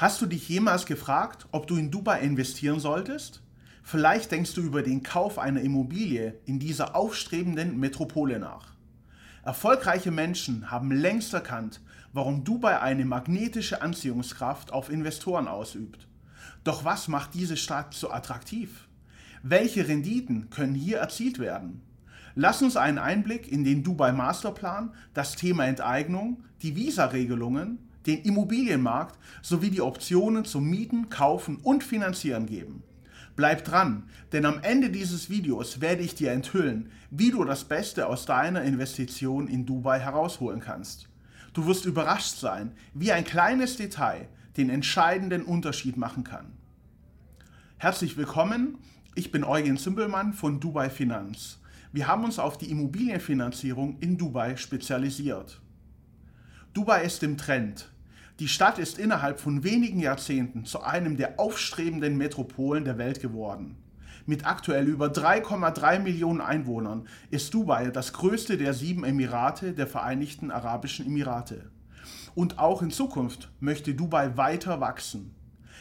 Hast du dich jemals gefragt, ob du in Dubai investieren solltest? Vielleicht denkst du über den Kauf einer Immobilie in dieser aufstrebenden Metropole nach. Erfolgreiche Menschen haben längst erkannt, warum Dubai eine magnetische Anziehungskraft auf Investoren ausübt. Doch was macht diese Stadt so attraktiv? Welche Renditen können hier erzielt werden? Lass uns einen Einblick in den Dubai Masterplan, das Thema Enteignung, die Visa-Regelungen den Immobilienmarkt sowie die Optionen zum Mieten, Kaufen und Finanzieren geben. Bleib dran, denn am Ende dieses Videos werde ich dir enthüllen, wie du das Beste aus deiner Investition in Dubai herausholen kannst. Du wirst überrascht sein, wie ein kleines Detail den entscheidenden Unterschied machen kann. Herzlich willkommen, ich bin Eugen Zimbelmann von Dubai Finanz. Wir haben uns auf die Immobilienfinanzierung in Dubai spezialisiert. Dubai ist im Trend. Die Stadt ist innerhalb von wenigen Jahrzehnten zu einem der aufstrebenden Metropolen der Welt geworden. Mit aktuell über 3,3 Millionen Einwohnern ist Dubai das größte der sieben Emirate der Vereinigten Arabischen Emirate. Und auch in Zukunft möchte Dubai weiter wachsen.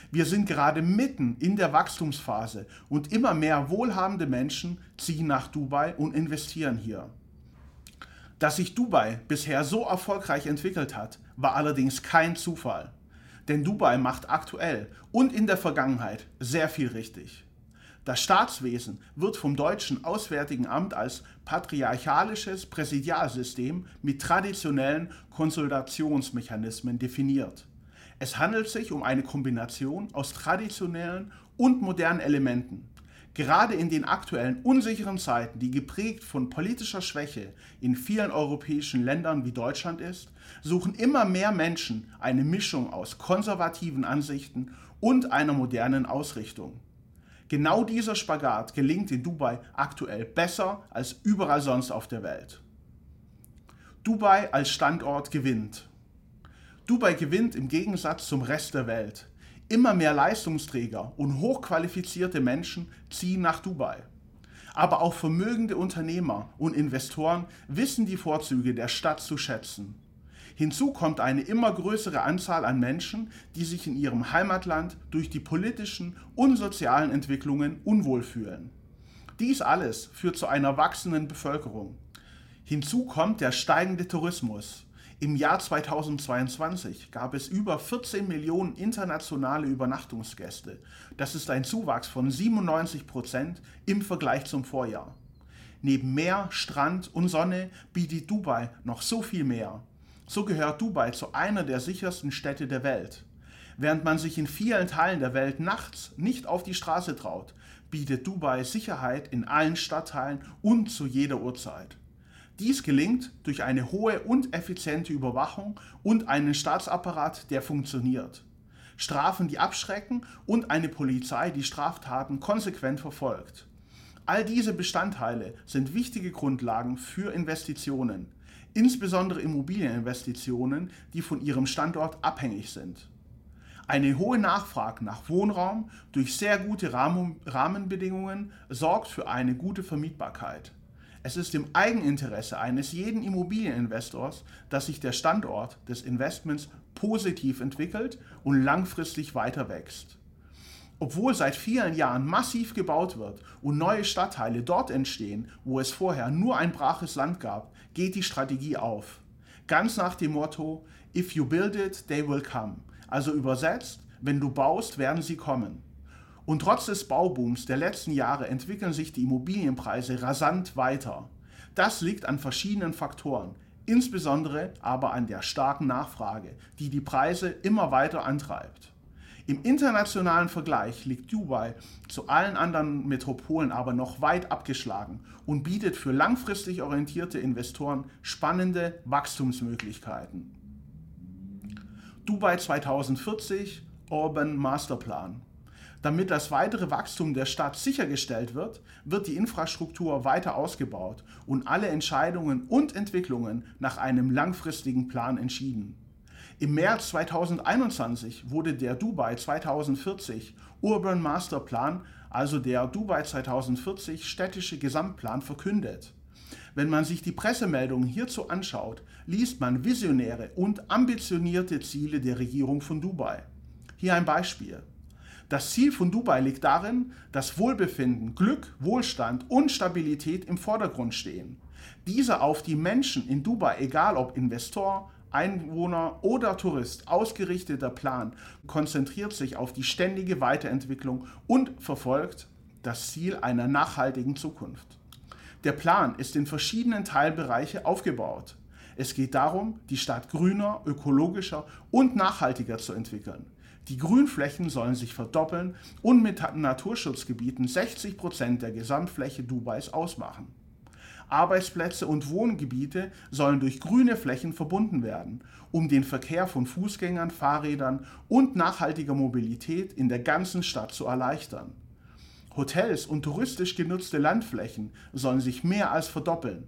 Wir sind gerade mitten in der Wachstumsphase und immer mehr wohlhabende Menschen ziehen nach Dubai und investieren hier. Dass sich Dubai bisher so erfolgreich entwickelt hat, war allerdings kein Zufall. Denn Dubai macht aktuell und in der Vergangenheit sehr viel richtig. Das Staatswesen wird vom deutschen Auswärtigen Amt als patriarchalisches Präsidialsystem mit traditionellen Konsultationsmechanismen definiert. Es handelt sich um eine Kombination aus traditionellen und modernen Elementen, Gerade in den aktuellen unsicheren Zeiten, die geprägt von politischer Schwäche in vielen europäischen Ländern wie Deutschland ist, suchen immer mehr Menschen eine Mischung aus konservativen Ansichten und einer modernen Ausrichtung. Genau dieser Spagat gelingt in Dubai aktuell besser als überall sonst auf der Welt. Dubai als Standort gewinnt. Dubai gewinnt im Gegensatz zum Rest der Welt. Immer mehr Leistungsträger und hochqualifizierte Menschen ziehen nach Dubai. Aber auch vermögende Unternehmer und Investoren wissen die Vorzüge der Stadt zu schätzen. Hinzu kommt eine immer größere Anzahl an Menschen, die sich in ihrem Heimatland durch die politischen und sozialen Entwicklungen unwohl fühlen. Dies alles führt zu einer wachsenden Bevölkerung. Hinzu kommt der steigende Tourismus. Im Jahr 2022 gab es über 14 Millionen internationale Übernachtungsgäste. Das ist ein Zuwachs von 97 Prozent im Vergleich zum Vorjahr. Neben Meer, Strand und Sonne bietet Dubai noch so viel mehr. So gehört Dubai zu einer der sichersten Städte der Welt. Während man sich in vielen Teilen der Welt nachts nicht auf die Straße traut, bietet Dubai Sicherheit in allen Stadtteilen und zu jeder Uhrzeit. Dies gelingt durch eine hohe und effiziente Überwachung und einen Staatsapparat, der funktioniert. Strafen, die abschrecken und eine Polizei, die Straftaten konsequent verfolgt. All diese Bestandteile sind wichtige Grundlagen für Investitionen, insbesondere Immobilieninvestitionen, die von ihrem Standort abhängig sind. Eine hohe Nachfrage nach Wohnraum durch sehr gute Rahmenbedingungen sorgt für eine gute Vermietbarkeit. Es ist im Eigeninteresse eines jeden Immobilieninvestors, dass sich der Standort des Investments positiv entwickelt und langfristig weiter wächst. Obwohl seit vielen Jahren massiv gebaut wird und neue Stadtteile dort entstehen, wo es vorher nur ein braches Land gab, geht die Strategie auf. Ganz nach dem Motto, if you build it, they will come. Also übersetzt, wenn du baust, werden sie kommen. Und trotz des Baubooms der letzten Jahre entwickeln sich die Immobilienpreise rasant weiter. Das liegt an verschiedenen Faktoren, insbesondere aber an der starken Nachfrage, die die Preise immer weiter antreibt. Im internationalen Vergleich liegt Dubai zu allen anderen Metropolen aber noch weit abgeschlagen und bietet für langfristig orientierte Investoren spannende Wachstumsmöglichkeiten. Dubai 2040 Urban Masterplan damit das weitere Wachstum der Stadt sichergestellt wird, wird die Infrastruktur weiter ausgebaut und alle Entscheidungen und Entwicklungen nach einem langfristigen Plan entschieden. Im März 2021 wurde der Dubai 2040 Urban Master Plan, also der Dubai 2040 städtische Gesamtplan, verkündet. Wenn man sich die Pressemeldungen hierzu anschaut, liest man visionäre und ambitionierte Ziele der Regierung von Dubai. Hier ein Beispiel. Das Ziel von Dubai liegt darin, dass Wohlbefinden, Glück, Wohlstand und Stabilität im Vordergrund stehen. Diese auf die Menschen in Dubai, egal ob Investor, Einwohner oder Tourist ausgerichteter Plan konzentriert sich auf die ständige Weiterentwicklung und verfolgt das Ziel einer nachhaltigen Zukunft. Der Plan ist in verschiedenen Teilbereiche aufgebaut. Es geht darum, die Stadt grüner, ökologischer und nachhaltiger zu entwickeln. Die Grünflächen sollen sich verdoppeln und mit Naturschutzgebieten 60 Prozent der Gesamtfläche Dubais ausmachen. Arbeitsplätze und Wohngebiete sollen durch grüne Flächen verbunden werden, um den Verkehr von Fußgängern, Fahrrädern und nachhaltiger Mobilität in der ganzen Stadt zu erleichtern. Hotels und touristisch genutzte Landflächen sollen sich mehr als verdoppeln.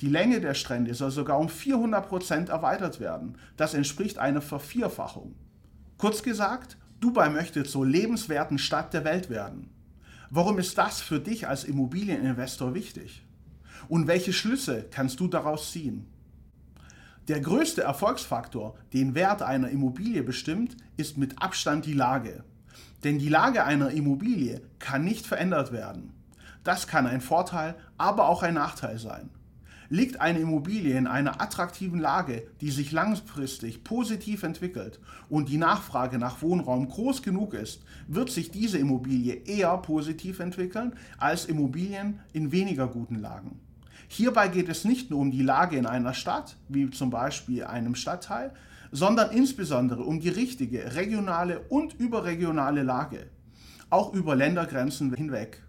Die Länge der Strände soll sogar um 400 Prozent erweitert werden. Das entspricht einer Vervierfachung. Kurz gesagt, Dubai möchte zur lebenswerten Stadt der Welt werden. Warum ist das für dich als Immobilieninvestor wichtig? Und welche Schlüsse kannst du daraus ziehen? Der größte Erfolgsfaktor, den Wert einer Immobilie bestimmt, ist mit Abstand die Lage. Denn die Lage einer Immobilie kann nicht verändert werden. Das kann ein Vorteil, aber auch ein Nachteil sein. Liegt eine Immobilie in einer attraktiven Lage, die sich langfristig positiv entwickelt und die Nachfrage nach Wohnraum groß genug ist, wird sich diese Immobilie eher positiv entwickeln als Immobilien in weniger guten Lagen. Hierbei geht es nicht nur um die Lage in einer Stadt, wie zum Beispiel einem Stadtteil, sondern insbesondere um die richtige regionale und überregionale Lage, auch über Ländergrenzen hinweg.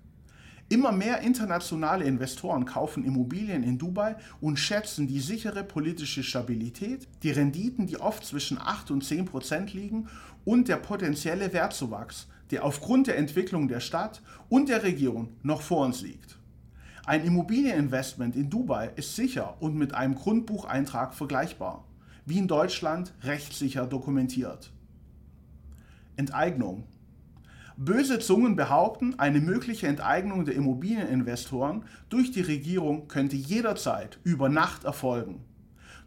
Immer mehr internationale Investoren kaufen Immobilien in Dubai und schätzen die sichere politische Stabilität, die Renditen, die oft zwischen 8 und 10 Prozent liegen und der potenzielle Wertzuwachs, der aufgrund der Entwicklung der Stadt und der Region noch vor uns liegt. Ein Immobilieninvestment in Dubai ist sicher und mit einem Grundbucheintrag vergleichbar, wie in Deutschland rechtssicher dokumentiert. Enteignung. Böse Zungen behaupten, eine mögliche Enteignung der Immobilieninvestoren durch die Regierung könnte jederzeit über Nacht erfolgen.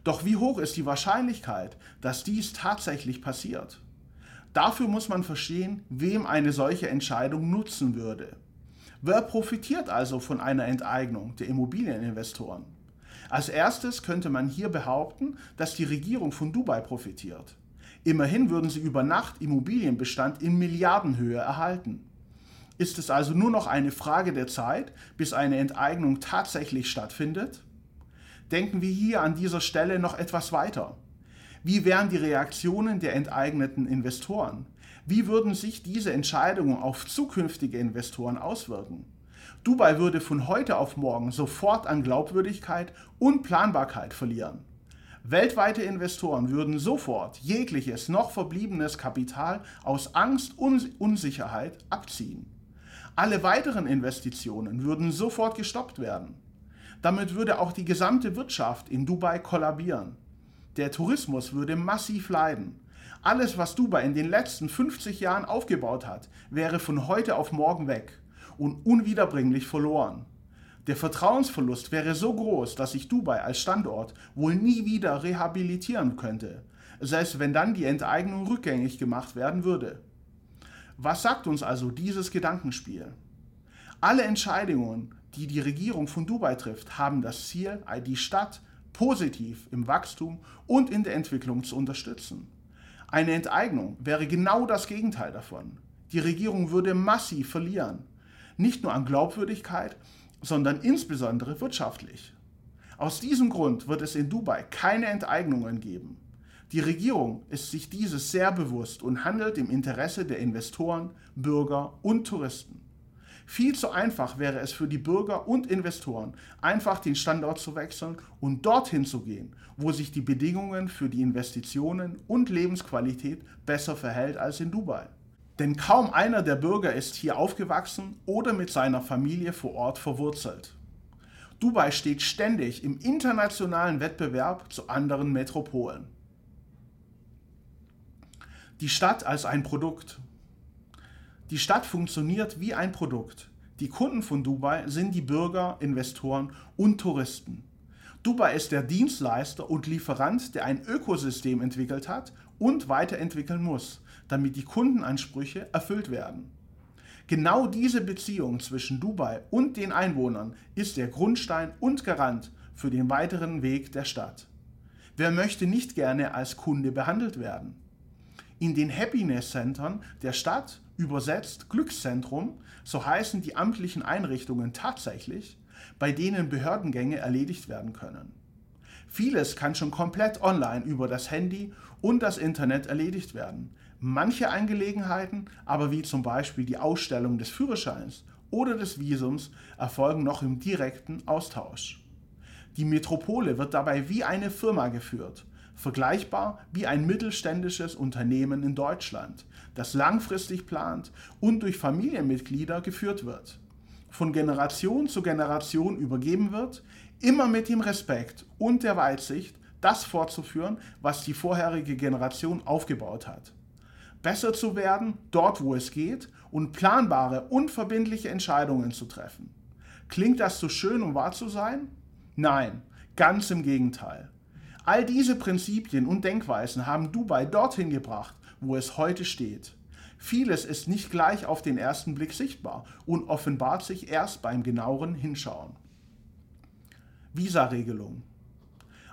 Doch wie hoch ist die Wahrscheinlichkeit, dass dies tatsächlich passiert? Dafür muss man verstehen, wem eine solche Entscheidung nutzen würde. Wer profitiert also von einer Enteignung der Immobilieninvestoren? Als erstes könnte man hier behaupten, dass die Regierung von Dubai profitiert. Immerhin würden sie über Nacht Immobilienbestand in Milliardenhöhe erhalten. Ist es also nur noch eine Frage der Zeit, bis eine Enteignung tatsächlich stattfindet? Denken wir hier an dieser Stelle noch etwas weiter. Wie wären die Reaktionen der enteigneten Investoren? Wie würden sich diese Entscheidungen auf zukünftige Investoren auswirken? Dubai würde von heute auf morgen sofort an Glaubwürdigkeit und Planbarkeit verlieren. Weltweite Investoren würden sofort jegliches noch verbliebenes Kapital aus Angst und Unsicherheit abziehen. Alle weiteren Investitionen würden sofort gestoppt werden. Damit würde auch die gesamte Wirtschaft in Dubai kollabieren. Der Tourismus würde massiv leiden. Alles, was Dubai in den letzten 50 Jahren aufgebaut hat, wäre von heute auf morgen weg und unwiederbringlich verloren. Der Vertrauensverlust wäre so groß, dass sich Dubai als Standort wohl nie wieder rehabilitieren könnte, selbst wenn dann die Enteignung rückgängig gemacht werden würde. Was sagt uns also dieses Gedankenspiel? Alle Entscheidungen, die die Regierung von Dubai trifft, haben das Ziel, die Stadt positiv im Wachstum und in der Entwicklung zu unterstützen. Eine Enteignung wäre genau das Gegenteil davon. Die Regierung würde massiv verlieren, nicht nur an Glaubwürdigkeit, sondern insbesondere wirtschaftlich. Aus diesem Grund wird es in Dubai keine Enteignungen geben. Die Regierung ist sich dieses sehr bewusst und handelt im Interesse der Investoren, Bürger und Touristen. Viel zu einfach wäre es für die Bürger und Investoren, einfach den Standort zu wechseln und dorthin zu gehen, wo sich die Bedingungen für die Investitionen und Lebensqualität besser verhält als in Dubai. Denn kaum einer der Bürger ist hier aufgewachsen oder mit seiner Familie vor Ort verwurzelt. Dubai steht ständig im internationalen Wettbewerb zu anderen Metropolen. Die Stadt als ein Produkt. Die Stadt funktioniert wie ein Produkt. Die Kunden von Dubai sind die Bürger, Investoren und Touristen. Dubai ist der Dienstleister und Lieferant, der ein Ökosystem entwickelt hat und weiterentwickeln muss, damit die Kundenansprüche erfüllt werden. Genau diese Beziehung zwischen Dubai und den Einwohnern ist der Grundstein und Garant für den weiteren Weg der Stadt. Wer möchte nicht gerne als Kunde behandelt werden? In den Happiness Centern der Stadt, übersetzt Glückszentrum, so heißen die amtlichen Einrichtungen tatsächlich, bei denen Behördengänge erledigt werden können. Vieles kann schon komplett online über das Handy und das Internet erledigt werden. Manche Angelegenheiten, aber wie zum Beispiel die Ausstellung des Führerscheins oder des Visums, erfolgen noch im direkten Austausch. Die Metropole wird dabei wie eine Firma geführt, vergleichbar wie ein mittelständisches Unternehmen in Deutschland, das langfristig plant und durch Familienmitglieder geführt wird von Generation zu Generation übergeben wird, immer mit dem Respekt und der Weitsicht, das fortzuführen, was die vorherige Generation aufgebaut hat. Besser zu werden, dort wo es geht, und planbare, unverbindliche Entscheidungen zu treffen. Klingt das so schön, um wahr zu sein? Nein, ganz im Gegenteil. All diese Prinzipien und Denkweisen haben Dubai dorthin gebracht, wo es heute steht. Vieles ist nicht gleich auf den ersten Blick sichtbar und offenbart sich erst beim genaueren Hinschauen. Visaregelung.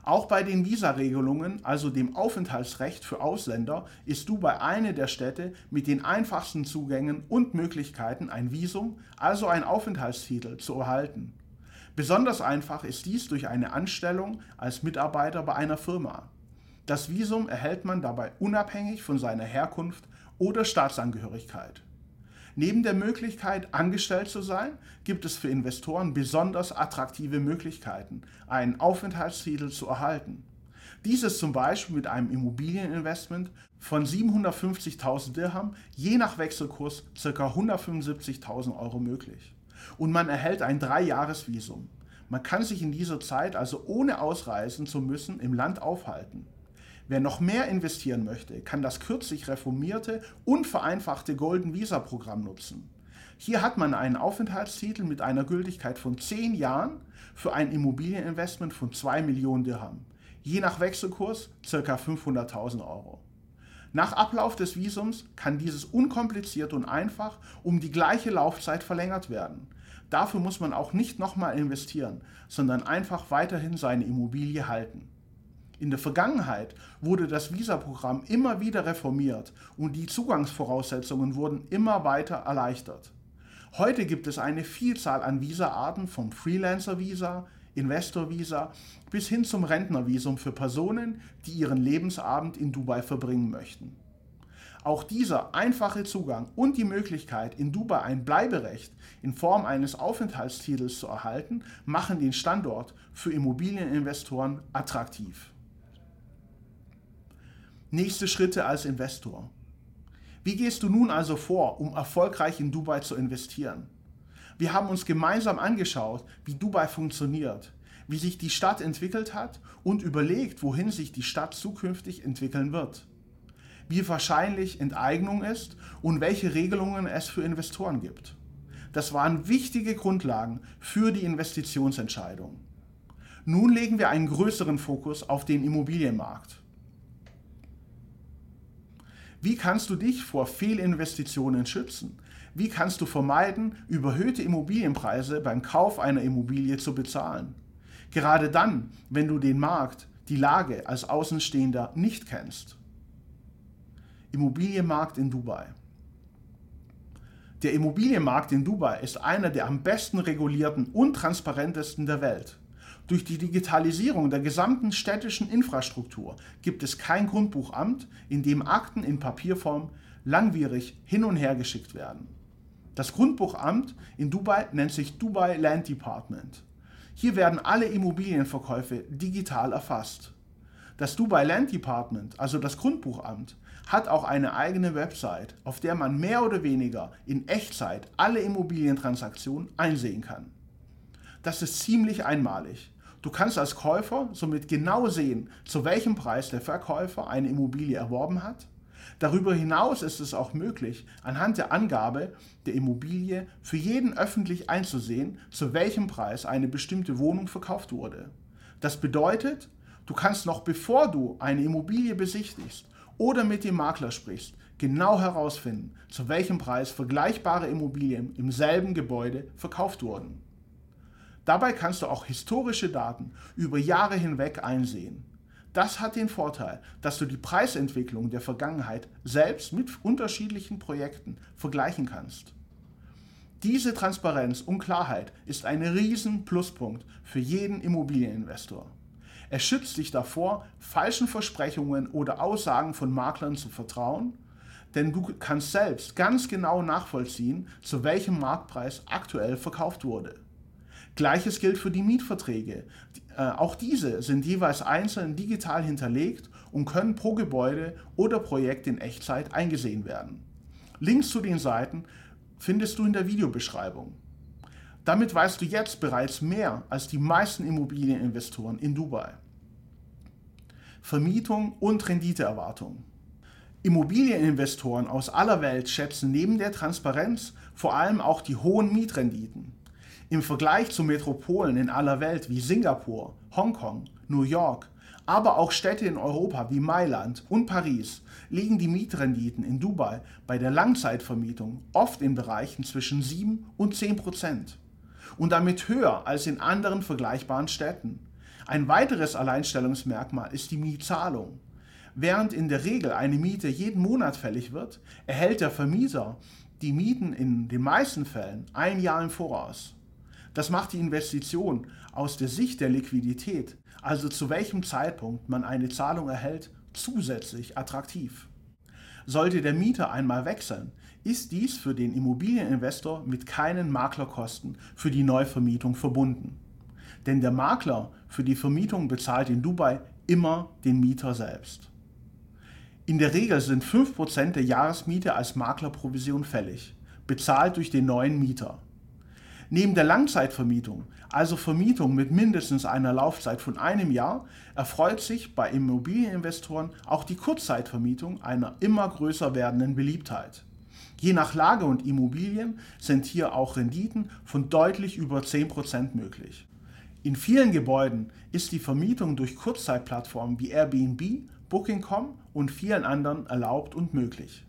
Auch bei den Visaregelungen, also dem Aufenthaltsrecht für Ausländer, ist Dubai eine der Städte mit den einfachsten Zugängen und Möglichkeiten, ein Visum, also ein Aufenthaltstitel, zu erhalten. Besonders einfach ist dies durch eine Anstellung als Mitarbeiter bei einer Firma. Das Visum erhält man dabei unabhängig von seiner Herkunft oder Staatsangehörigkeit. Neben der Möglichkeit, angestellt zu sein, gibt es für Investoren besonders attraktive Möglichkeiten, einen Aufenthaltstitel zu erhalten. Dies ist zum Beispiel mit einem Immobilieninvestment von 750.000 Dirham je nach Wechselkurs ca. 175.000 Euro möglich. Und man erhält ein Dreijahresvisum. Man kann sich in dieser Zeit also ohne ausreisen zu müssen im Land aufhalten. Wer noch mehr investieren möchte, kann das kürzlich reformierte und vereinfachte Golden Visa Programm nutzen. Hier hat man einen Aufenthaltstitel mit einer Gültigkeit von 10 Jahren für ein Immobilieninvestment von 2 Millionen Dirham. Je nach Wechselkurs ca. 500.000 Euro. Nach Ablauf des Visums kann dieses unkompliziert und einfach um die gleiche Laufzeit verlängert werden. Dafür muss man auch nicht nochmal investieren, sondern einfach weiterhin seine Immobilie halten. In der Vergangenheit wurde das Visa-Programm immer wieder reformiert und die Zugangsvoraussetzungen wurden immer weiter erleichtert. Heute gibt es eine Vielzahl an Visa-Arten vom Freelancer-Visa, Investor-Visa bis hin zum Rentnervisum für Personen, die ihren Lebensabend in Dubai verbringen möchten. Auch dieser einfache Zugang und die Möglichkeit, in Dubai ein Bleiberecht in Form eines Aufenthaltstitels zu erhalten, machen den Standort für Immobilieninvestoren attraktiv. Nächste Schritte als Investor. Wie gehst du nun also vor, um erfolgreich in Dubai zu investieren? Wir haben uns gemeinsam angeschaut, wie Dubai funktioniert, wie sich die Stadt entwickelt hat und überlegt, wohin sich die Stadt zukünftig entwickeln wird. Wie wahrscheinlich Enteignung ist und welche Regelungen es für Investoren gibt. Das waren wichtige Grundlagen für die Investitionsentscheidung. Nun legen wir einen größeren Fokus auf den Immobilienmarkt. Wie kannst du dich vor Fehlinvestitionen schützen? Wie kannst du vermeiden, überhöhte Immobilienpreise beim Kauf einer Immobilie zu bezahlen? Gerade dann, wenn du den Markt, die Lage als Außenstehender nicht kennst. Immobilienmarkt in Dubai. Der Immobilienmarkt in Dubai ist einer der am besten regulierten und transparentesten der Welt. Durch die Digitalisierung der gesamten städtischen Infrastruktur gibt es kein Grundbuchamt, in dem Akten in Papierform langwierig hin und her geschickt werden. Das Grundbuchamt in Dubai nennt sich Dubai Land Department. Hier werden alle Immobilienverkäufe digital erfasst. Das Dubai Land Department, also das Grundbuchamt, hat auch eine eigene Website, auf der man mehr oder weniger in Echtzeit alle Immobilientransaktionen einsehen kann. Das ist ziemlich einmalig. Du kannst als Käufer somit genau sehen, zu welchem Preis der Verkäufer eine Immobilie erworben hat. Darüber hinaus ist es auch möglich, anhand der Angabe der Immobilie für jeden öffentlich einzusehen, zu welchem Preis eine bestimmte Wohnung verkauft wurde. Das bedeutet, du kannst noch bevor du eine Immobilie besichtigst oder mit dem Makler sprichst, genau herausfinden, zu welchem Preis vergleichbare Immobilien im selben Gebäude verkauft wurden. Dabei kannst du auch historische Daten über Jahre hinweg einsehen. Das hat den Vorteil, dass du die Preisentwicklung der Vergangenheit selbst mit unterschiedlichen Projekten vergleichen kannst. Diese Transparenz und Klarheit ist ein riesen Pluspunkt für jeden Immobilieninvestor. Er schützt dich davor, falschen Versprechungen oder Aussagen von Maklern zu vertrauen, denn du kannst selbst ganz genau nachvollziehen, zu welchem Marktpreis aktuell verkauft wurde. Gleiches gilt für die Mietverträge. Äh, auch diese sind jeweils einzeln digital hinterlegt und können pro Gebäude oder Projekt in Echtzeit eingesehen werden. Links zu den Seiten findest du in der Videobeschreibung. Damit weißt du jetzt bereits mehr als die meisten Immobilieninvestoren in Dubai. Vermietung und Renditeerwartung. Immobilieninvestoren aus aller Welt schätzen neben der Transparenz vor allem auch die hohen Mietrenditen. Im Vergleich zu Metropolen in aller Welt wie Singapur, Hongkong, New York, aber auch Städte in Europa wie Mailand und Paris liegen die Mietrenditen in Dubai bei der Langzeitvermietung oft in Bereichen zwischen 7 und 10 Prozent und damit höher als in anderen vergleichbaren Städten. Ein weiteres Alleinstellungsmerkmal ist die Mietzahlung. Während in der Regel eine Miete jeden Monat fällig wird, erhält der Vermieter die Mieten in den meisten Fällen ein Jahr im Voraus. Das macht die Investition aus der Sicht der Liquidität, also zu welchem Zeitpunkt man eine Zahlung erhält, zusätzlich attraktiv. Sollte der Mieter einmal wechseln, ist dies für den Immobilieninvestor mit keinen Maklerkosten für die Neuvermietung verbunden. Denn der Makler für die Vermietung bezahlt in Dubai immer den Mieter selbst. In der Regel sind 5% der Jahresmiete als Maklerprovision fällig, bezahlt durch den neuen Mieter. Neben der Langzeitvermietung, also Vermietung mit mindestens einer Laufzeit von einem Jahr, erfreut sich bei Immobilieninvestoren auch die Kurzzeitvermietung einer immer größer werdenden Beliebtheit. Je nach Lage und Immobilien sind hier auch Renditen von deutlich über 10% möglich. In vielen Gebäuden ist die Vermietung durch Kurzzeitplattformen wie Airbnb, Booking.com und vielen anderen erlaubt und möglich.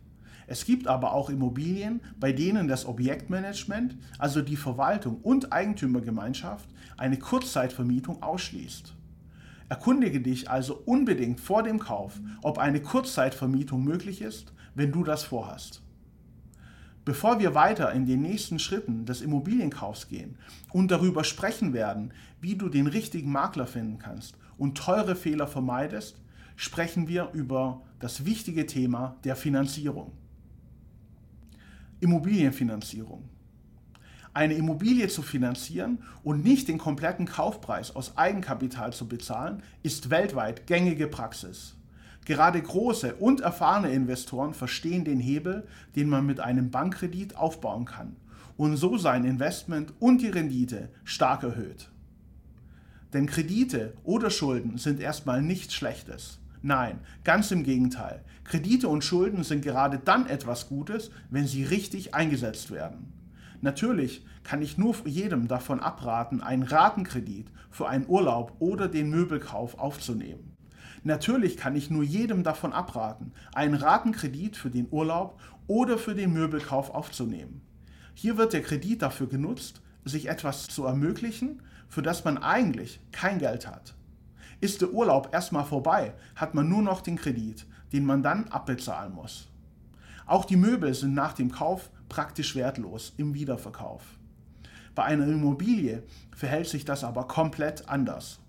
Es gibt aber auch Immobilien, bei denen das Objektmanagement, also die Verwaltung und Eigentümergemeinschaft, eine Kurzzeitvermietung ausschließt. Erkundige dich also unbedingt vor dem Kauf, ob eine Kurzzeitvermietung möglich ist, wenn du das vorhast. Bevor wir weiter in den nächsten Schritten des Immobilienkaufs gehen und darüber sprechen werden, wie du den richtigen Makler finden kannst und teure Fehler vermeidest, sprechen wir über das wichtige Thema der Finanzierung. Immobilienfinanzierung. Eine Immobilie zu finanzieren und nicht den kompletten Kaufpreis aus Eigenkapital zu bezahlen, ist weltweit gängige Praxis. Gerade große und erfahrene Investoren verstehen den Hebel, den man mit einem Bankkredit aufbauen kann und so sein Investment und die Rendite stark erhöht. Denn Kredite oder Schulden sind erstmal nichts Schlechtes. Nein, ganz im Gegenteil. Kredite und Schulden sind gerade dann etwas Gutes, wenn sie richtig eingesetzt werden. Natürlich kann ich nur jedem davon abraten, einen Ratenkredit für einen Urlaub oder den Möbelkauf aufzunehmen. Natürlich kann ich nur jedem davon abraten, einen Ratenkredit für den Urlaub oder für den Möbelkauf aufzunehmen. Hier wird der Kredit dafür genutzt, sich etwas zu ermöglichen, für das man eigentlich kein Geld hat. Ist der Urlaub erstmal vorbei, hat man nur noch den Kredit, den man dann abbezahlen muss. Auch die Möbel sind nach dem Kauf praktisch wertlos im Wiederverkauf. Bei einer Immobilie verhält sich das aber komplett anders.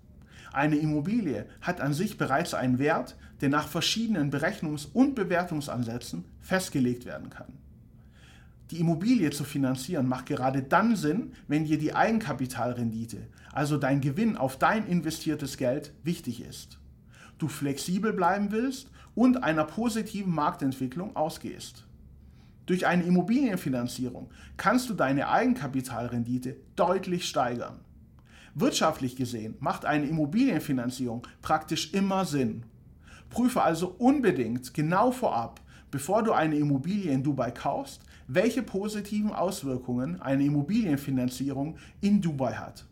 Eine Immobilie hat an sich bereits einen Wert, der nach verschiedenen Berechnungs- und Bewertungsansätzen festgelegt werden kann. Die Immobilie zu finanzieren macht gerade dann Sinn, wenn dir die Eigenkapitalrendite, also dein Gewinn auf dein investiertes Geld, wichtig ist. Du flexibel bleiben willst und einer positiven Marktentwicklung ausgehst. Durch eine Immobilienfinanzierung kannst du deine Eigenkapitalrendite deutlich steigern. Wirtschaftlich gesehen macht eine Immobilienfinanzierung praktisch immer Sinn. Prüfe also unbedingt genau vorab, bevor du eine Immobilie in Dubai kaufst, welche positiven Auswirkungen eine Immobilienfinanzierung in Dubai hat.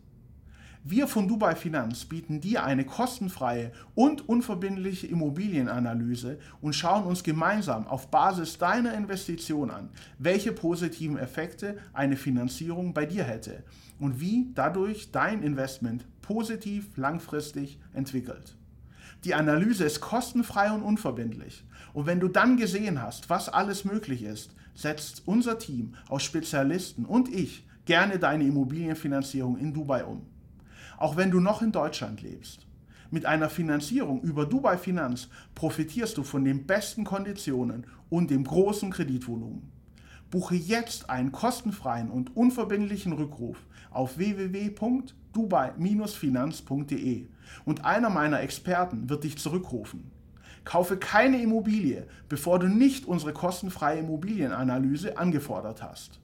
Wir von Dubai Finanz bieten dir eine kostenfreie und unverbindliche Immobilienanalyse und schauen uns gemeinsam auf Basis deiner Investition an, welche positiven Effekte eine Finanzierung bei dir hätte und wie dadurch dein Investment positiv langfristig entwickelt. Die Analyse ist kostenfrei und unverbindlich. Und wenn du dann gesehen hast, was alles möglich ist, setzt unser Team aus Spezialisten und ich gerne deine Immobilienfinanzierung in Dubai um auch wenn du noch in Deutschland lebst. Mit einer Finanzierung über Dubai Finanz profitierst du von den besten Konditionen und dem großen Kreditvolumen. Buche jetzt einen kostenfreien und unverbindlichen Rückruf auf www.dubai-finanz.de und einer meiner Experten wird dich zurückrufen. Kaufe keine Immobilie, bevor du nicht unsere kostenfreie Immobilienanalyse angefordert hast.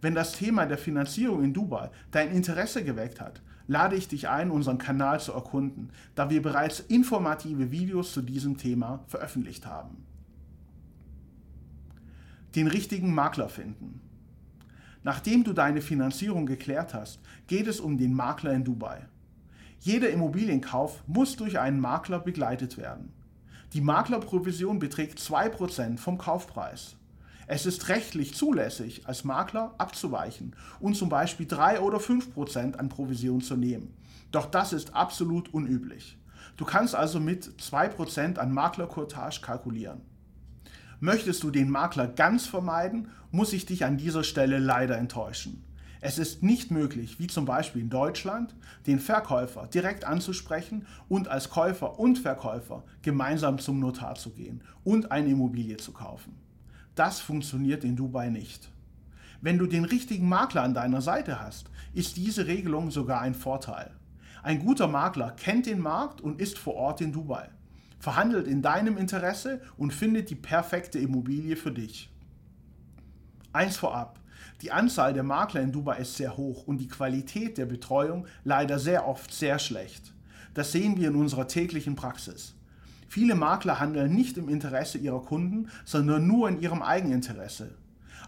Wenn das Thema der Finanzierung in Dubai dein Interesse geweckt hat, lade ich dich ein, unseren Kanal zu erkunden, da wir bereits informative Videos zu diesem Thema veröffentlicht haben. Den richtigen Makler finden. Nachdem du deine Finanzierung geklärt hast, geht es um den Makler in Dubai. Jeder Immobilienkauf muss durch einen Makler begleitet werden. Die Maklerprovision beträgt 2% vom Kaufpreis. Es ist rechtlich zulässig, als Makler abzuweichen und zum Beispiel 3 oder 5 Prozent an Provision zu nehmen. Doch das ist absolut unüblich. Du kannst also mit 2 Prozent an Maklercourtage kalkulieren. Möchtest du den Makler ganz vermeiden, muss ich dich an dieser Stelle leider enttäuschen. Es ist nicht möglich, wie zum Beispiel in Deutschland, den Verkäufer direkt anzusprechen und als Käufer und Verkäufer gemeinsam zum Notar zu gehen und eine Immobilie zu kaufen. Das funktioniert in Dubai nicht. Wenn du den richtigen Makler an deiner Seite hast, ist diese Regelung sogar ein Vorteil. Ein guter Makler kennt den Markt und ist vor Ort in Dubai, verhandelt in deinem Interesse und findet die perfekte Immobilie für dich. Eins vorab, die Anzahl der Makler in Dubai ist sehr hoch und die Qualität der Betreuung leider sehr oft sehr schlecht. Das sehen wir in unserer täglichen Praxis. Viele Makler handeln nicht im Interesse ihrer Kunden, sondern nur in ihrem Eigeninteresse.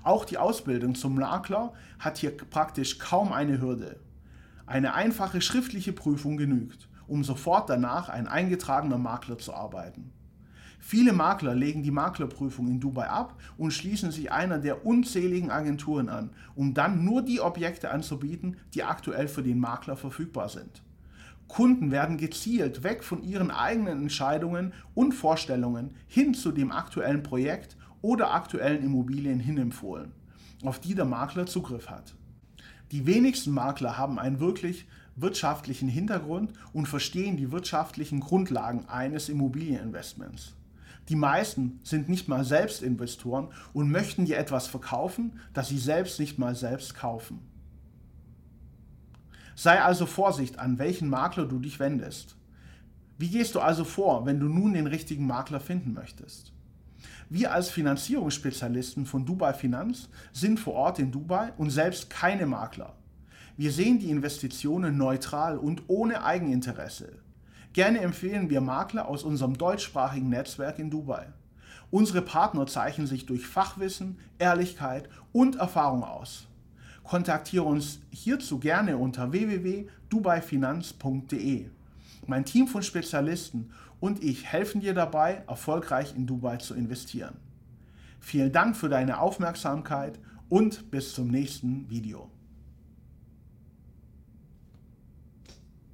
Auch die Ausbildung zum Makler hat hier praktisch kaum eine Hürde. Eine einfache schriftliche Prüfung genügt, um sofort danach ein eingetragener Makler zu arbeiten. Viele Makler legen die Maklerprüfung in Dubai ab und schließen sich einer der unzähligen Agenturen an, um dann nur die Objekte anzubieten, die aktuell für den Makler verfügbar sind. Kunden werden gezielt weg von ihren eigenen Entscheidungen und Vorstellungen hin zu dem aktuellen Projekt oder aktuellen Immobilien hinempfohlen, auf die der Makler Zugriff hat. Die wenigsten Makler haben einen wirklich wirtschaftlichen Hintergrund und verstehen die wirtschaftlichen Grundlagen eines Immobilieninvestments. Die meisten sind nicht mal selbst Investoren und möchten dir etwas verkaufen, das sie selbst nicht mal selbst kaufen. Sei also Vorsicht, an welchen Makler du dich wendest. Wie gehst du also vor, wenn du nun den richtigen Makler finden möchtest? Wir als Finanzierungsspezialisten von Dubai Finanz sind vor Ort in Dubai und selbst keine Makler. Wir sehen die Investitionen neutral und ohne Eigeninteresse. Gerne empfehlen wir Makler aus unserem deutschsprachigen Netzwerk in Dubai. Unsere Partner zeichnen sich durch Fachwissen, Ehrlichkeit und Erfahrung aus. Kontaktiere uns hierzu gerne unter www.dubaifinanz.de. Mein Team von Spezialisten und ich helfen dir dabei, erfolgreich in Dubai zu investieren. Vielen Dank für deine Aufmerksamkeit und bis zum nächsten Video.